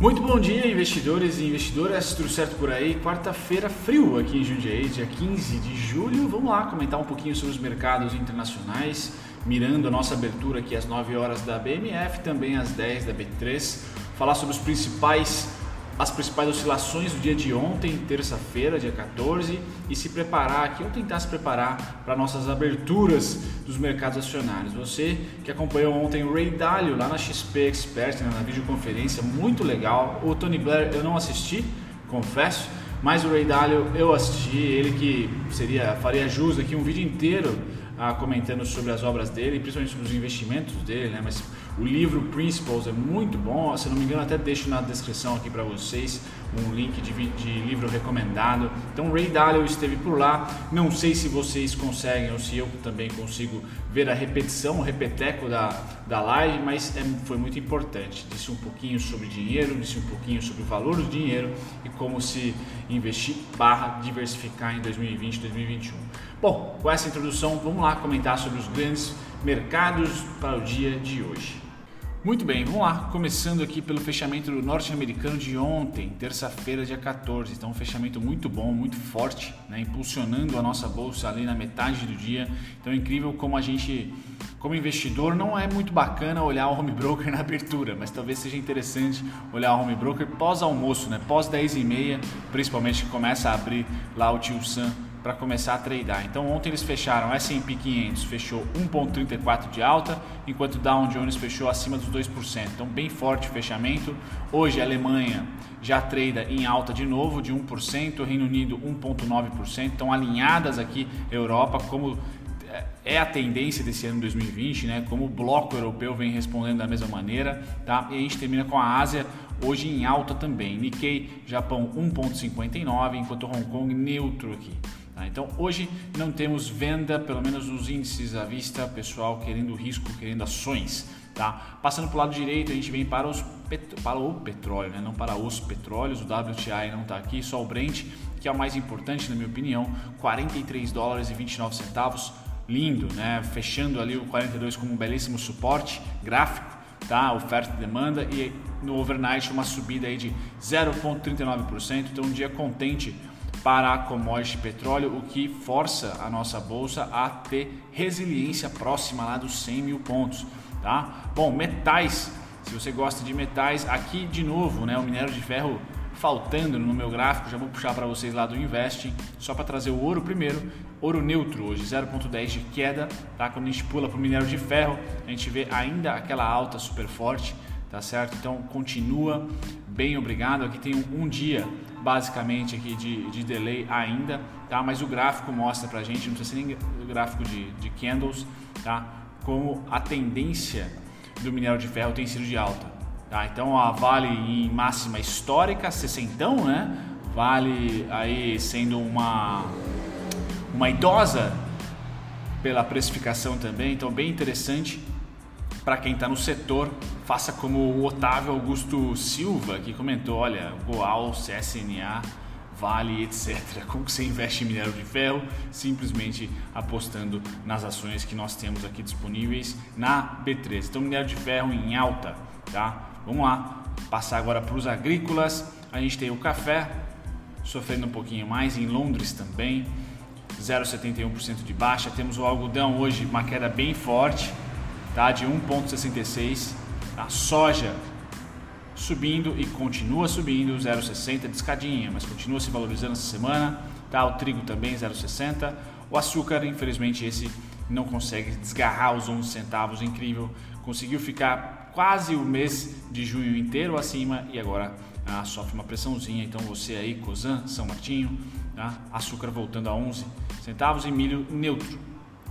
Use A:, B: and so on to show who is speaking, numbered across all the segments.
A: Muito bom dia, investidores e investidoras, tudo certo por aí? Quarta-feira frio aqui em Jundiaí, dia 15 de julho. Vamos lá comentar um pouquinho sobre os mercados internacionais, mirando a nossa abertura aqui às 9 horas da BMF, também às 10 da B3. Falar sobre os principais as principais oscilações do dia de ontem, terça-feira, dia 14, e se preparar aqui, ou tentar se preparar para nossas aberturas dos mercados acionários. Você que acompanhou ontem o Ray Dalio lá na XP Expert, né, na videoconferência, muito legal. O Tony Blair eu não assisti, confesso, mas o Ray Dalio eu assisti, ele que seria faria jus aqui um vídeo inteiro ah, comentando sobre as obras dele, principalmente sobre os investimentos dele, né? Mas o livro Principles é muito bom, se não me engano até deixo na descrição aqui para vocês um link de, de, livro recomendado. Então Ray Dalio esteve por lá, não sei se vocês conseguem ou se eu também consigo ver a repetição, o repeteco da, da live, mas é, foi muito importante. Disse um pouquinho sobre dinheiro, disse um pouquinho sobre o valor do dinheiro e como se investir barra diversificar em 2020 2021. Bom, com essa introdução, vamos lá comentar sobre os grandes mercados para o dia de hoje. Muito bem, vamos lá. Começando aqui pelo fechamento norte-americano de ontem, terça-feira, dia 14. Então, um fechamento muito bom, muito forte, né? impulsionando a nossa bolsa ali na metade do dia. Então, é incrível como a gente, como investidor, não é muito bacana olhar o home broker na abertura, mas talvez seja interessante olhar o home broker pós-almoço, né? pós 10 e meia, principalmente que começa a abrir lá o tio Sam para começar a tradear. Então ontem eles fecharam S&P 500 fechou 1.34 de alta, enquanto Dow Jones fechou acima dos 2%. Então bem forte o fechamento. Hoje a Alemanha já trada em alta de novo de 1%, Reino Unido 1.9%. Então alinhadas aqui Europa como é a tendência desse ano 2020, né? Como o bloco europeu vem respondendo da mesma maneira, tá? E a gente termina com a Ásia hoje em alta também. Nikkei, Japão 1.59, enquanto Hong Kong neutro aqui. Tá? Então hoje não temos venda, pelo menos nos índices à vista, pessoal querendo risco, querendo ações. Tá? Passando para o lado direito, a gente vem para, os para o petróleo, né? não para os petróleos, o WTI não está aqui, só o Brent, que é o mais importante na minha opinião, 43 dólares e 29 centavos, lindo, né? fechando ali o 42 como um belíssimo suporte gráfico, tá? oferta e demanda, e no overnight uma subida aí de 0,39%, então um dia contente para a commodity petróleo, o que força a nossa bolsa a ter resiliência próxima lá dos 100 mil pontos. Tá? Bom, metais, se você gosta de metais, aqui de novo, né, o minério de ferro faltando no meu gráfico, já vou puxar para vocês lá do Invest, só para trazer o ouro primeiro, ouro neutro hoje, 0.10 de queda, tá? Quando a gente pula para o minério de ferro, a gente vê ainda aquela alta super forte, tá certo? Então continua bem obrigado, aqui tem um, dia basicamente aqui de, de delay ainda, tá? Mas o gráfico mostra pra gente, não precisa ser nem gráfico de, de candles, tá? Como a tendência do minério de ferro tem sido de alta, tá? Então a Vale em máxima histórica, 60, né? Vale aí sendo uma uma idosa pela precificação também, então bem interessante para quem está no setor, faça como o Otávio Augusto Silva, que comentou: olha, Goal, CSNA, Vale, etc. Como que você investe em minério de ferro? Simplesmente apostando nas ações que nós temos aqui disponíveis na B3. Então, minério de ferro em alta, tá? Vamos lá, passar agora para os agrícolas. A gente tem o café sofrendo um pouquinho mais, em Londres também, 0,71% de baixa. Temos o algodão hoje, uma queda bem forte, tá? de 1,66. A soja subindo e continua subindo, 0,60 de escadinha, mas continua se valorizando essa semana. Tá? O trigo também 0,60. O açúcar, infelizmente, esse não consegue desgarrar os 11 centavos, incrível. Conseguiu ficar quase o mês de junho inteiro acima e agora ah, sofre uma pressãozinha. Então você aí, Cosan, São Martinho, tá? açúcar voltando a 11 centavos e milho neutro,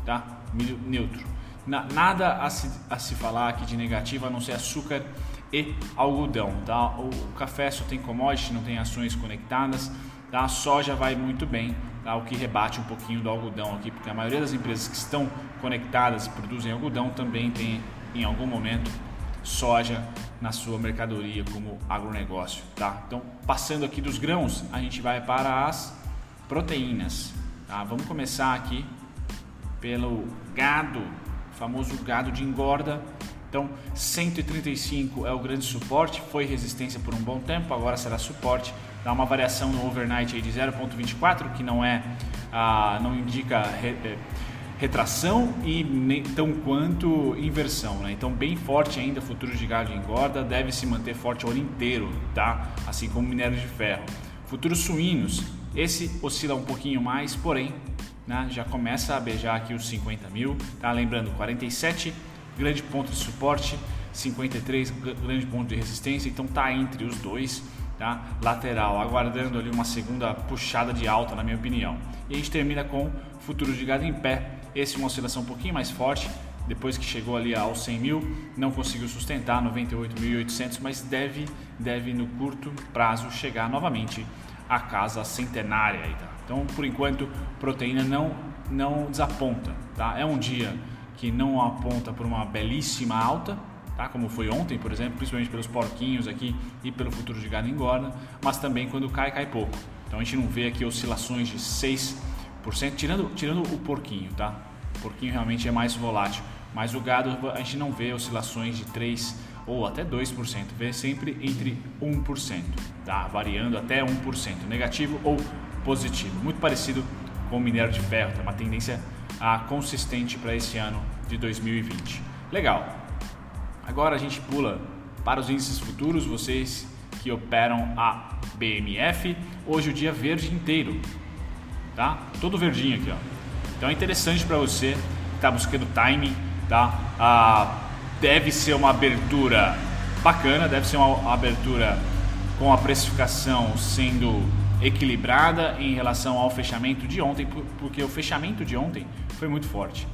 A: tá? Milho neutro nada a se, a se falar aqui de negativo a não ser açúcar e algodão. Tá? O, café só tem commodity, não tem ações conectadas. Tá? A soja vai muito bem, tá? o que rebate um pouquinho do algodão aqui, porque a maioria das empresas que estão conectadas e produzem algodão também tem em algum momento soja na sua mercadoria como agronegócio. Tá? Então, passando aqui dos grãos, a gente vai para as proteínas. Tá? Vamos começar aqui pelo gado famoso gado de engorda, Então, 135 é o grande suporte, foi resistência por um bom tempo, agora será suporte. Dá uma variação no overnight aí de 0,24, que não é, ah, não indica re, eh, retração e nem tão quanto inversão, né? Então, bem forte ainda, futuros de gado engorda, deve se manter forte o ano inteiro, tá? Assim como minério de ferro. Futuros suínos, esse oscila um pouquinho mais, porém, né, já começa a beijar aqui os 50 mil, tá? Lembrando, 47 grande ponto de suporte, 53 grande ponto de resistência, então tá entre os dois, tá? Lateral, aguardando ali uma segunda puxada de alta, na minha opinião. E a gente termina com futuros de gado em pé, esse uma oscilação um pouquinho mais forte, depois que chegou ali aos 100 mil, não conseguiu sustentar 98.800, mas deve, deve no curto prazo chegar novamente à casa centenária. Aí, tá? Então, por enquanto, proteína não, não desaponta. Tá? É um dia que não aponta por uma belíssima alta, tá? como foi ontem, por exemplo, principalmente pelos porquinhos aqui e pelo futuro de gado engorda, mas também quando cai, cai pouco. Então a gente não vê aqui oscilações de 6%, tirando, tirando o porquinho, tá? O porquinho realmente é mais volátil, mas o gado a gente não vê oscilações de 3% ou até 2%, vê sempre entre 1%, tá? variando até 1%, negativo ou positivo. Muito parecido com o minério de ferro, tem uma tendência a consistente para esse ano de 2020. Legal. Agora a gente pula para os índices futuros, vocês que operam a BMF. Hoje o dia verde inteiro, tá? Todo verdinho aqui, ó. Então é interessante para você que está buscando timing, tá? Ah, deve ser uma abertura bacana, deve ser uma abertura com a precificação sendo equilibrada em relação ao fechamento de ontem, porque o fechamento de ontem foi muito forte.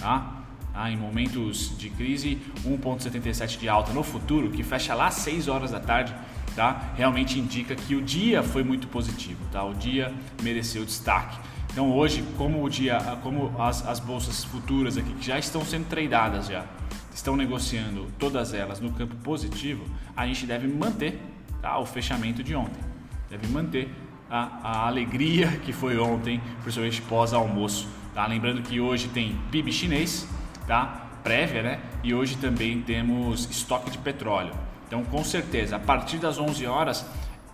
A: Tá? Ah, em momentos de crise, 1,77 de alta no futuro, que fecha lá às 6 horas da tarde, tá? realmente indica que o dia foi muito positivo, tá? o dia mereceu destaque. Então hoje, como o dia, como as, as bolsas futuras aqui que já estão sendo tradeadas já, estão negociando todas elas no campo positivo, a gente deve manter tá? o fechamento de ontem. Deve manter a, a alegria que foi ontem, principalmente pós-almoço. Tá? Lembrando que hoje tem PIB chinês, tá? prévia, né? E hoje também temos estoque de petróleo. Então, com certeza, a partir das 11 horas,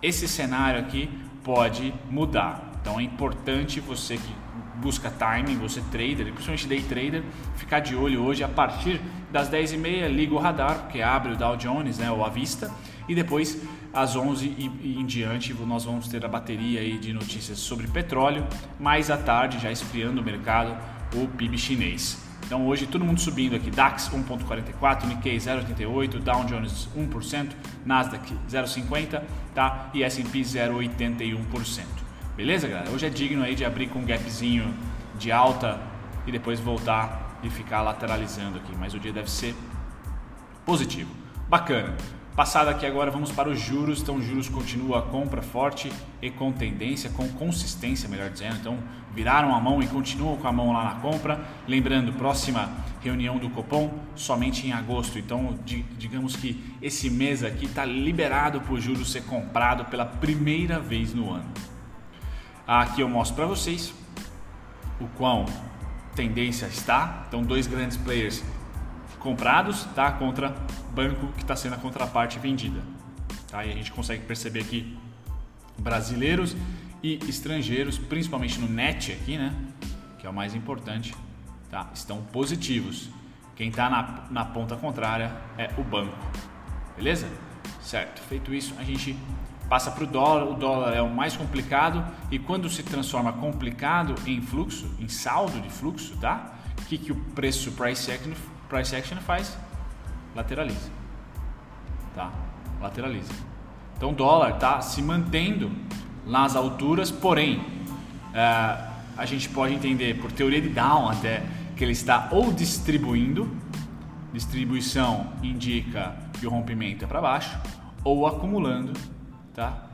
A: esse cenário aqui pode mudar. Então, é importante você que busca timing, você trader, principalmente day trader, ficar de olho hoje a partir das 10h30, liga o radar, porque abre o Dow Jones, né, ou a vista, e depois às 11 e, em diante nós vamos ter a bateria aí de notícias sobre petróleo, mais à tarde, já esfriando o mercado, o PIB chinês. Então hoje todo mundo subindo aqui, DAX 1.44, Nikkei 0.88, Dow Jones 1%, Nasdaq 0.50, tá? E S&P 0.81%. Beleza, galera? Hoje é digno aí de abrir com um gapzinho de alta e depois voltar e ficar lateralizando aqui, mas o dia deve ser positivo. Bacana. Passado aqui agora, vamos para os juros. Então, juros continua a compra forte e com tendência, com consistência, melhor dizendo. Então, viraram a mão e continuam com a mão lá na compra. Lembrando, próxima reunião do Copom somente em agosto. Então, digamos que esse mês aqui está liberado para o juros ser comprado pela primeira vez no ano. Aqui eu mostro para vocês o quão tendência está. Então, dois grandes players comprados tá, contra banco que está sendo a contraparte vendida. Tá? E a gente consegue perceber aqui brasileiros e estrangeiros, principalmente no net aqui, né, que é o mais importante, tá, estão positivos. Quem está na, na ponta contrária é o banco. Beleza? Certo. Feito isso, a gente passa para o dólar. O dólar é o mais complicado e quando se transforma complicado em fluxo, em saldo de fluxo, tá? O que, que o preço price action price action faz? Lateraliza. Tá? Lateraliza. Então o dólar está se mantendo nas alturas, porém uh, a gente pode entender por teoria de Down até que ele está ou distribuindo, distribuição indica que o rompimento é para baixo, ou acumulando, tá?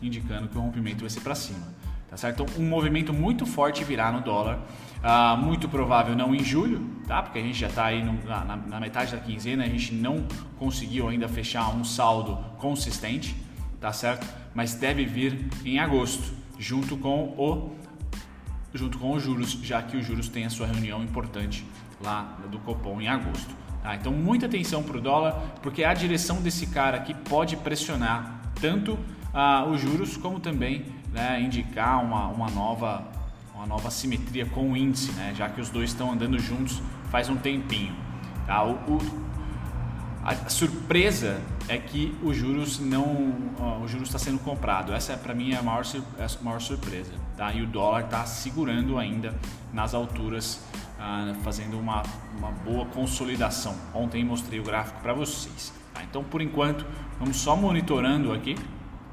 A: indicando que o rompimento vai ser para cima. Tá certo? Então, um movimento muito forte virá no dólar ah, muito provável não em julho, tá? Porque a gente já está aí no, na, na, metade da quinzena, a gente não conseguiu ainda fechar um saldo consistente, tá certo? Mas deve vir em agosto, junto com o junto com os juros, já que os juros têm a sua reunião importante lá do Copom em agosto, Tá? Então muita atenção para o dólar, porque a direção desse cara aqui pode pressionar tanto ah, os juros como também né, indicar uma, uma, nova, uma nova simetria com o índice, né, já que os dois estão andando juntos faz um tempinho. Tá? O, o, a surpresa é que os juros não, o juros está sendo comprado. Essa é para mim é a maior, é a maior surpresa, tá? E o dólar está segurando ainda nas alturas, uh, fazendo uma, uma boa consolidação. Ontem mostrei o gráfico para vocês. Tá? Então, por enquanto, vamos só monitorando aqui,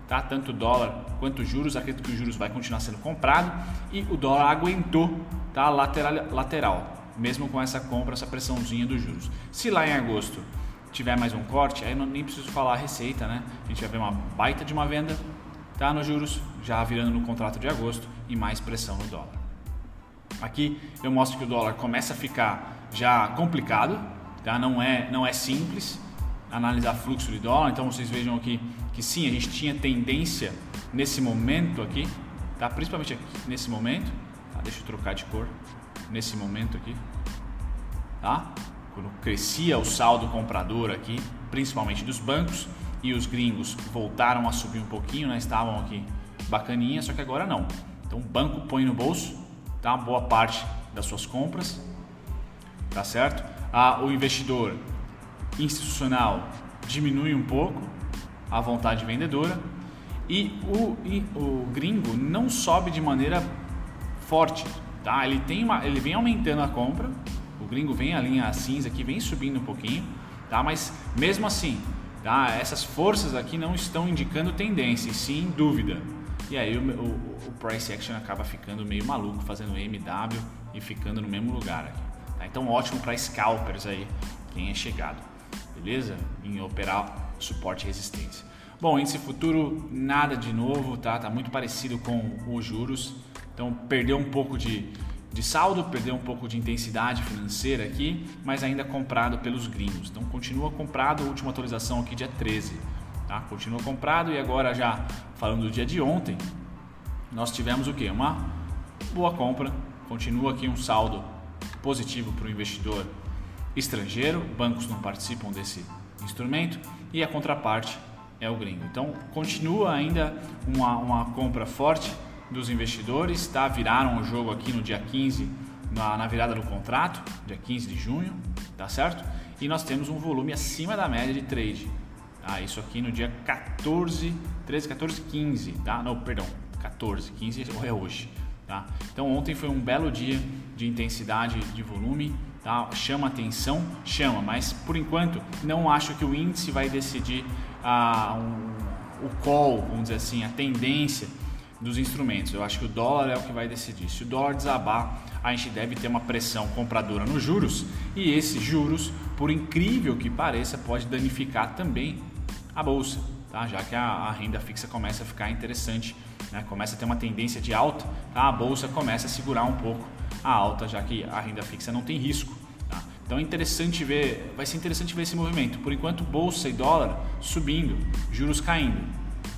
A: tá? Tanto o dólar quanto os juros. Acredito que o juros vai continuar sendo comprado e o dólar aguentou, tá? Lateral, lateral, mesmo com essa compra, essa pressãozinha dos juros. Se lá em agosto tiver mais um corte, aí não, nem preciso falar a receita, né? A gente vai ver uma baita de uma venda, tá? Nos juros, já virando no contrato de agosto e mais pressão no dólar. Aqui eu mostro que o dólar começa a ficar já complicado, tá? Não é, não é simples analisar fluxo de dólar, então vocês vejam aqui que sim, a gente tinha tendência nesse momento aqui, tá? Principalmente aqui, nesse momento, tá? Deixa eu trocar de cor, nesse momento aqui, tá? quando crescia o saldo comprador aqui, principalmente dos bancos, e os gringos voltaram a subir um pouquinho, né? estavam aqui bacaninha, só que agora não. Então o banco põe no bolso tá? boa parte das suas compras, tá certo? Ah, o investidor institucional diminui um pouco a vontade vendedora e o, e o gringo não sobe de maneira forte, tá? Ele tem uma, ele vem aumentando a compra, gringo vem a linha cinza aqui, vem subindo um pouquinho, tá? Mas mesmo assim, tá? Essas forças aqui não estão indicando tendência, sim dúvida. E aí o, o, o, price action acaba ficando meio maluco, fazendo MW e ficando no mesmo lugar aqui. Tá? Então ótimo para scalpers aí, quem é chegado, beleza? Em operar suporte e resistência. Bom, índice futuro nada de novo, tá? Tá muito parecido com os juros. Então perdeu um pouco de de saldo, perdeu um pouco de intensidade financeira aqui, mas ainda comprado pelos gringos. Então continua comprado, última atualização aqui dia 13, tá? Continua comprado e agora já falando do dia de ontem, nós tivemos o que? Uma boa compra, continua aqui um saldo positivo para o investidor estrangeiro, bancos não participam desse instrumento e a contraparte é o gringo. Então continua ainda uma, uma compra forte dos investidores, tá? Viraram o jogo aqui no dia 15, na, na virada do contrato, dia 15 de junho, tá certo? E nós temos um volume acima da média de trade. Tá? Isso aqui no dia 14, 13, 14, 15, tá? Não, perdão, 14, 15 é hoje, tá? Então ontem foi um belo dia de intensidade de volume, tá? Chama atenção, chama, mas por enquanto não acho que o índice vai decidir ah, um, o call, vamos dizer assim, a tendência dos instrumentos. Eu acho que o dólar é o que vai decidir. Se o dólar desabar, a gente deve ter uma pressão compradora nos juros e esses juros, por incrível que pareça, pode danificar também a bolsa, tá? Já que a, a renda fixa começa a ficar interessante, né? começa a ter uma tendência de alta, tá? a bolsa começa a segurar um pouco a alta, já que a renda fixa não tem risco. Tá? Então é interessante ver, vai ser interessante ver esse movimento. Por enquanto, bolsa e dólar subindo, juros caindo,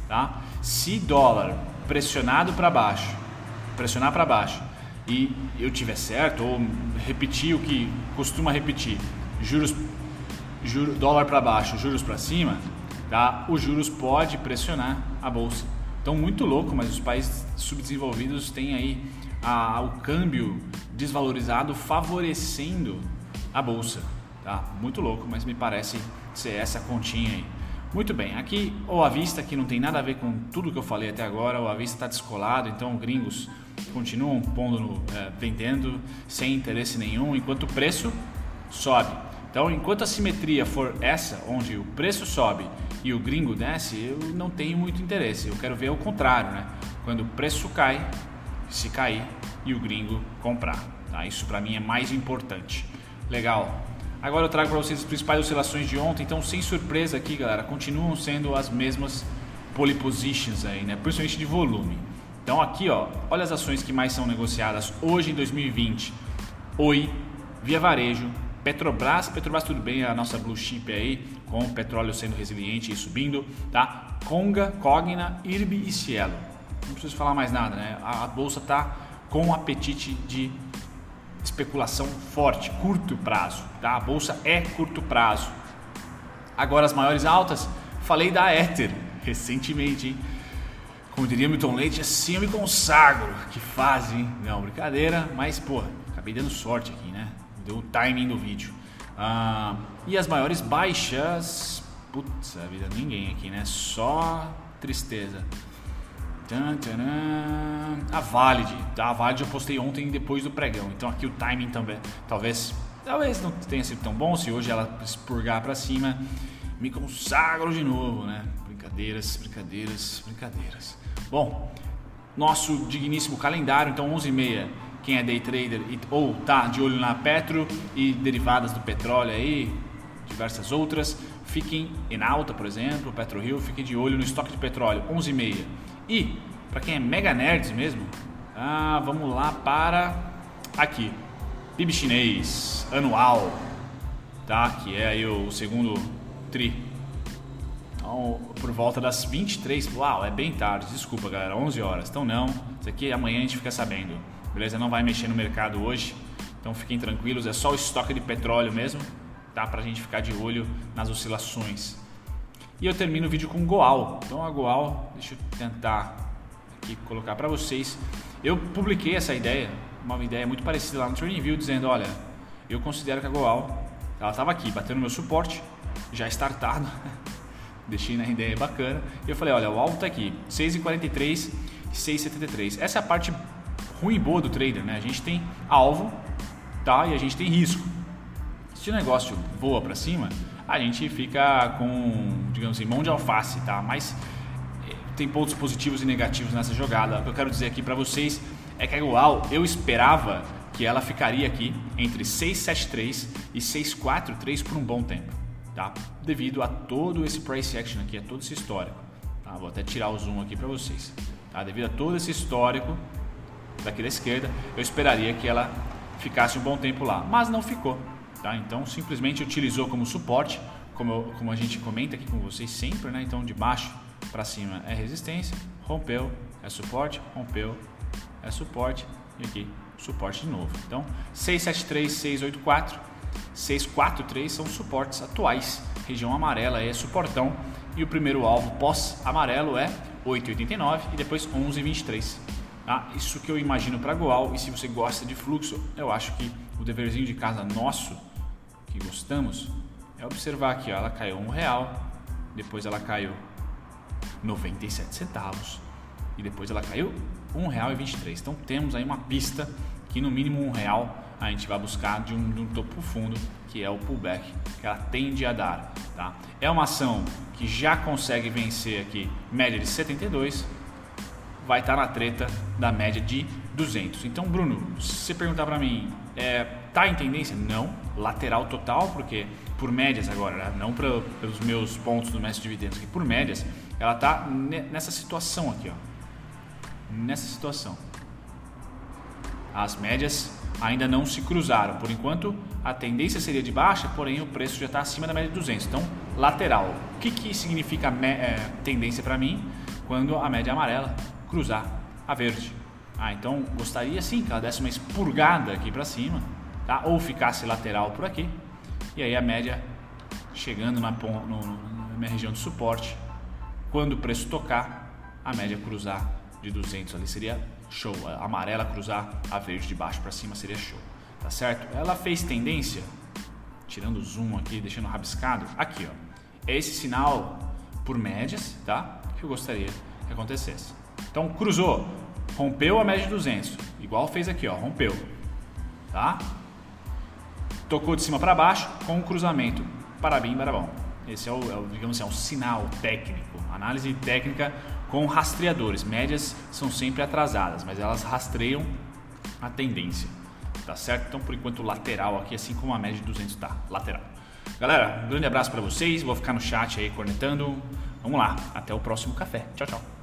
A: tá? Se dólar pressionado para baixo, pressionar para baixo e eu tiver certo ou repetir o que costuma repetir, juros, dólar para baixo, juros para cima, tá? Os juros pode pressionar a bolsa. Então muito louco, mas os países subdesenvolvidos têm aí a, o câmbio desvalorizado favorecendo a bolsa, tá? Muito louco, mas me parece ser essa continha aí. Muito bem, aqui o avista que não tem nada a ver com tudo que eu falei até agora, o avista está descolado, então gringos continuam pondo no, é, vendendo sem interesse nenhum, enquanto o preço sobe. Então, enquanto a simetria for essa, onde o preço sobe e o gringo desce, eu não tenho muito interesse. Eu quero ver o contrário, né? Quando o preço cai, se cair e o gringo comprar. Tá? Isso para mim é mais importante. Legal. Agora eu trago para vocês as principais oscilações de ontem. Então, sem surpresa aqui, galera, continuam sendo as mesmas pole positions aí, né? Principalmente de volume. Então, aqui, ó, olha as ações que mais são negociadas hoje em 2020. Oi, Via Varejo, Petrobras, Petrobras tudo bem, a nossa blue chip aí, com o petróleo sendo resiliente e subindo, tá? Conga, Cogna, IRB e Cielo. Não preciso falar mais nada, né? A, a bolsa tá com apetite de especulação forte, curto prazo, tá? A bolsa é curto prazo. Agora as maiores altas, falei da Ether recentemente, hein? Como diria Milton Leite, assim eu me consagro. Que fase, hein? Não, brincadeira, mas pô, acabei dando sorte aqui, né? Deu o timing do vídeo. Ah, e as maiores baixas, putz, a vida ninguém aqui, né? Só tristeza. A Valid? A Valid eu postei ontem depois do pregão, então aqui o timing também, talvez, talvez não tenha sido tão bom se hoje ela expurgar para cima, me consagro de novo, né? Brincadeiras, brincadeiras, brincadeiras. Bom, nosso digníssimo calendário, então 11h30, quem é day trader ou tá de olho na Petro e derivadas do petróleo aí, diversas outras, fiquem em alta, por exemplo, Petro Rio, fiquem de olho no estoque de petróleo, 11h30. E, para quem é mega nerds mesmo, ah, vamos lá para aqui, PIB chinês anual, tá? Que é aí o segundo tri então, por volta das 23, uau, é bem tarde, desculpa galera, 11 horas. Então não, isso aqui amanhã a gente fica sabendo. Beleza? Não vai mexer no mercado hoje. Então fiquem tranquilos, é só o estoque de petróleo mesmo, tá? Pra gente ficar de olho nas oscilações. E eu termino o vídeo com Goal. Então a Goal, deixa eu tentar aqui colocar para vocês. Eu publiquei essa ideia, uma ideia muito parecida lá no TradingView, dizendo, olha, eu considero que a Goal, ela estava aqui, batendo meu suporte, já startado, deixei na ideia bacana. E eu falei, olha, o alvo tá aqui, 6,43 e 6,73. Essa é a parte ruim e boa do trader, né? A gente tem alvo, tá? E a gente tem risco. Se o negócio voa para cima, a gente fica com, digamos assim, mão de alface, tá? Mas eh, tem pontos positivos e negativos nessa jogada. O que eu quero dizer aqui para vocês é que a igual eu esperava que ela ficaria aqui entre 673 e 643 por um bom tempo tá? Devido a todo esse price action aqui, a todo esse histórico. Tá? Vou até tirar o zoom aqui para vocês. Tá? Devido a todo esse histórico daqui da esquerda, eu esperaria que ela ficasse um bom tempo lá, mas não ficou. Tá? Então simplesmente utilizou como suporte, como, eu, como a gente comenta aqui com vocês sempre, né? Então de baixo para cima é resistência, rompeu, é suporte, rompeu, é suporte e aqui suporte de novo. Então 673, 684 643 são suportes atuais. Região amarela é suportão e o primeiro alvo pós-amarelo é 8,89 e depois 11,23. Tá? Isso que eu imagino para Goal e se você gosta de fluxo, eu acho que o deverzinho de casa nosso, que gostamos, é observar ó, ela caiu um real, depois ela caiu 97 centavos e depois ela caiu um real e 23. Então temos aí uma pista que no mínimo um real a gente vai buscar de um, de um topo fundo, que é o pullback, que ela tende a dar. Tá? É uma ação que já consegue vencer aqui média de 72, vai estar na treta da média de 200. Então, Bruno, se você perguntar para mim, é, tá em tendência? Não, lateral total, porque por médias agora, né? não pra, pelos meus pontos do mestre de dividendos, que por médias, ela tá nessa situação aqui, ó. Nessa situação. As médias ainda não se cruzaram. Por enquanto, a tendência seria de baixa, porém o preço já está acima da média de 200. Então, lateral. O que, que significa é, tendência para mim? Quando a média amarela cruzar a verde. Ah, então gostaria sim que ela desse uma expurgada aqui para cima, tá? ou ficasse lateral por aqui. E aí a média chegando na, no, no, na região de suporte. Quando o preço tocar, a média cruzar de 200 ali seria show. A amarela cruzar a verde de baixo para cima seria show, tá certo? Ela fez tendência, tirando o zoom aqui, deixando rabiscado, aqui ó. É esse sinal por médias, tá? Que eu gostaria que acontecesse. Então cruzou, rompeu a média de 200, igual fez aqui ó, rompeu, tá? Tocou de cima para baixo com um cruzamento, parabim, barabão. Esse é o, é o, digamos assim, é um sinal técnico, análise técnica com rastreadores. Médias são sempre atrasadas, mas elas rastreiam a tendência, tá certo? Então, por enquanto, lateral aqui, assim como a média de 200 tá, lateral. Galera, um grande abraço para vocês, vou ficar no chat aí cornetando. Vamos lá, até o próximo café. Tchau, tchau.